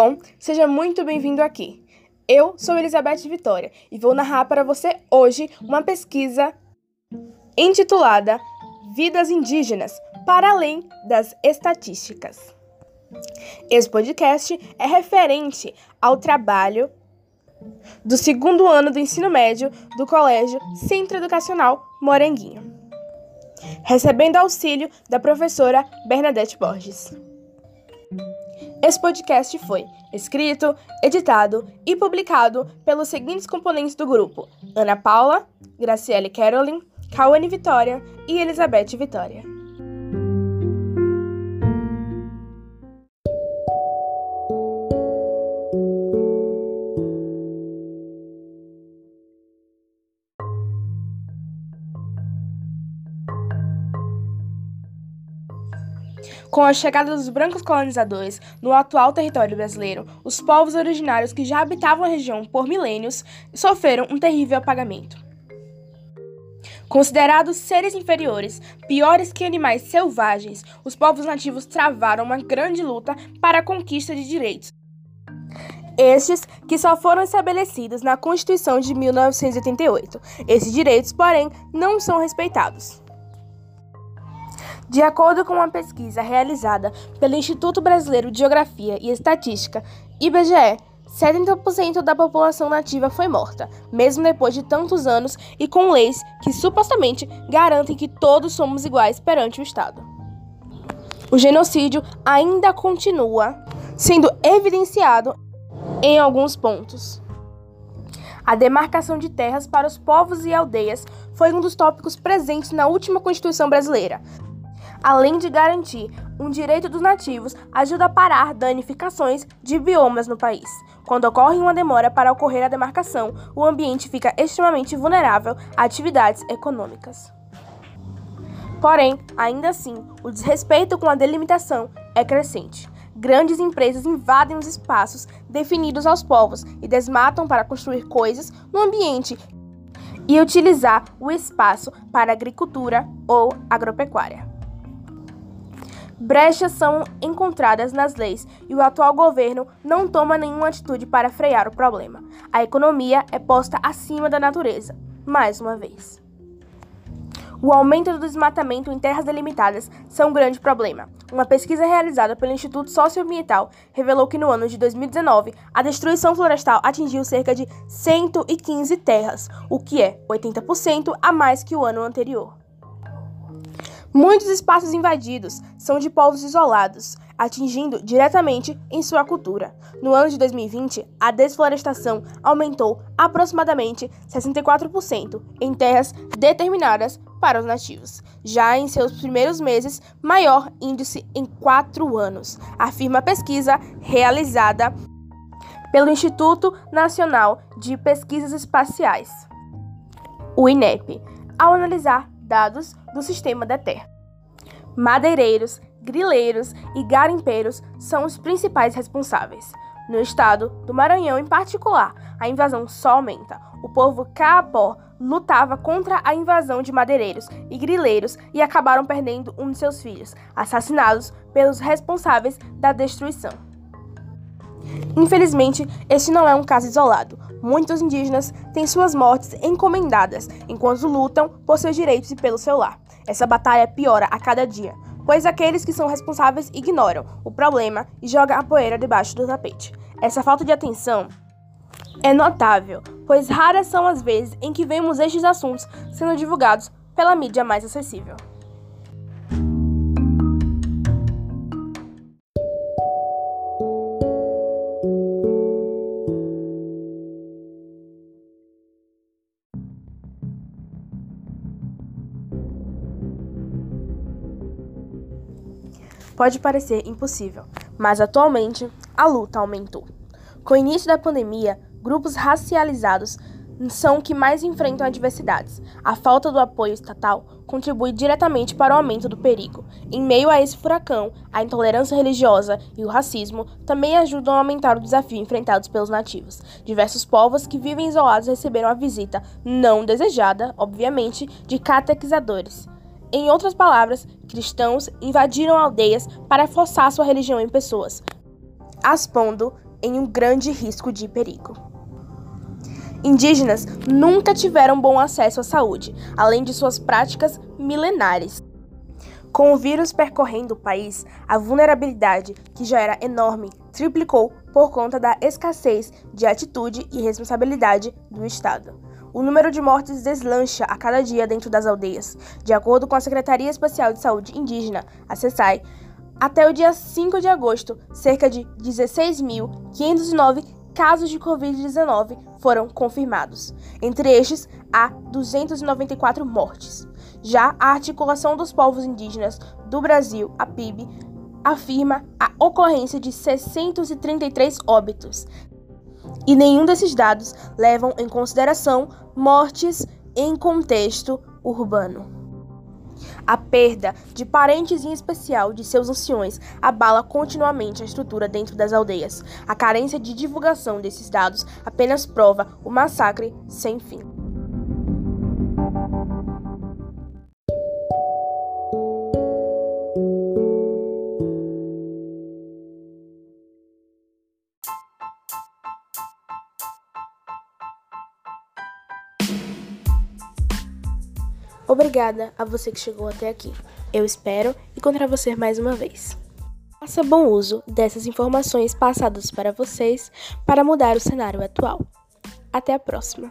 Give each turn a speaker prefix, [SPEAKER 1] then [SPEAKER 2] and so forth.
[SPEAKER 1] Bom, seja muito bem-vindo aqui. Eu sou Elizabeth Vitória e vou narrar para você hoje uma pesquisa intitulada Vidas Indígenas para além das estatísticas. Esse podcast é referente ao trabalho do segundo ano do ensino médio do Colégio Centro Educacional Moranguinho, recebendo auxílio da professora Bernadette Borges. Esse podcast foi escrito, editado e publicado pelos seguintes componentes do grupo: Ana Paula, Graciele Carolyn, Cauane Vitória e Elizabeth Vitória. Com a chegada dos brancos colonizadores no atual território brasileiro, os povos originários que já habitavam a região por milênios sofreram um terrível apagamento. Considerados seres inferiores, piores que animais selvagens, os povos nativos travaram uma grande luta para a conquista de direitos. Estes que só foram estabelecidos na Constituição de 1988. Esses direitos, porém, não são respeitados. De acordo com uma pesquisa realizada pelo Instituto Brasileiro de Geografia e Estatística, IBGE, 70% da população nativa foi morta, mesmo depois de tantos anos e com leis que supostamente garantem que todos somos iguais perante o Estado. O genocídio ainda continua sendo evidenciado em alguns pontos. A demarcação de terras para os povos e aldeias foi um dos tópicos presentes na última Constituição brasileira, além de garantir um direito dos nativos, ajuda a parar danificações de biomas no país. Quando ocorre uma demora para ocorrer a demarcação, o ambiente fica extremamente vulnerável a atividades econômicas. Porém, ainda assim, o desrespeito com a delimitação é crescente. Grandes empresas invadem os espaços definidos aos povos e desmatam para construir coisas no ambiente e utilizar o espaço para agricultura ou agropecuária. Brechas são encontradas nas leis e o atual governo não toma nenhuma atitude para frear o problema. A economia é posta acima da natureza, mais uma vez. O aumento do desmatamento em terras delimitadas são um grande problema. Uma pesquisa realizada pelo Instituto Socioambiental revelou que no ano de 2019 a destruição florestal atingiu cerca de 115 terras, o que é 80% a mais que o ano anterior. Muitos espaços invadidos são de povos isolados, atingindo diretamente em sua cultura. No ano de 2020, a desflorestação aumentou aproximadamente 64% em terras determinadas para os nativos, já em seus primeiros meses, maior índice em quatro anos, afirma a pesquisa realizada pelo Instituto Nacional de Pesquisas Espaciais, o INEP, ao analisar dados do sistema da Terra. Madeireiros, grileiros e garimpeiros são os principais responsáveis. No estado do Maranhão, em particular, a invasão só aumenta. O povo caapó lutava contra a invasão de madeireiros e grileiros e acabaram perdendo um de seus filhos, assassinados pelos responsáveis da destruição. Infelizmente, este não é um caso isolado. Muitos indígenas têm suas mortes encomendadas enquanto lutam por seus direitos e pelo seu lar. Essa batalha piora a cada dia, pois aqueles que são responsáveis ignoram o problema e jogam a poeira debaixo do tapete. Essa falta de atenção é notável, pois raras são as vezes em que vemos estes assuntos sendo divulgados pela mídia mais acessível. Pode parecer impossível, mas atualmente a luta aumentou. Com o início da pandemia, grupos racializados são os que mais enfrentam adversidades. A falta do apoio estatal contribui diretamente para o aumento do perigo. Em meio a esse furacão, a intolerância religiosa e o racismo também ajudam a aumentar o desafio enfrentados pelos nativos. Diversos povos que vivem isolados receberam a visita não desejada, obviamente, de catequizadores em outras palavras, cristãos invadiram aldeias para forçar sua religião em pessoas, expondo em um grande risco de perigo. Indígenas nunca tiveram bom acesso à saúde, além de suas práticas milenares. Com o vírus percorrendo o país, a vulnerabilidade, que já era enorme, triplicou por conta da escassez de atitude e responsabilidade do Estado. O número de mortes deslancha a cada dia dentro das aldeias. De acordo com a Secretaria Especial de Saúde Indígena, a CESAI, até o dia 5 de agosto, cerca de 16.509 casos de Covid-19 foram confirmados. Entre estes, há 294 mortes. Já a Articulação dos Povos Indígenas do Brasil, a PIB, afirma a ocorrência de 633 óbitos. E nenhum desses dados levam em consideração mortes em contexto urbano. A perda de parentes, em especial de seus anciões, abala continuamente a estrutura dentro das aldeias. A carência de divulgação desses dados apenas prova o massacre sem fim. Obrigada a você que chegou até aqui. Eu espero encontrar você mais uma vez. Faça bom uso dessas informações passadas para vocês para mudar o cenário atual. Até a próxima!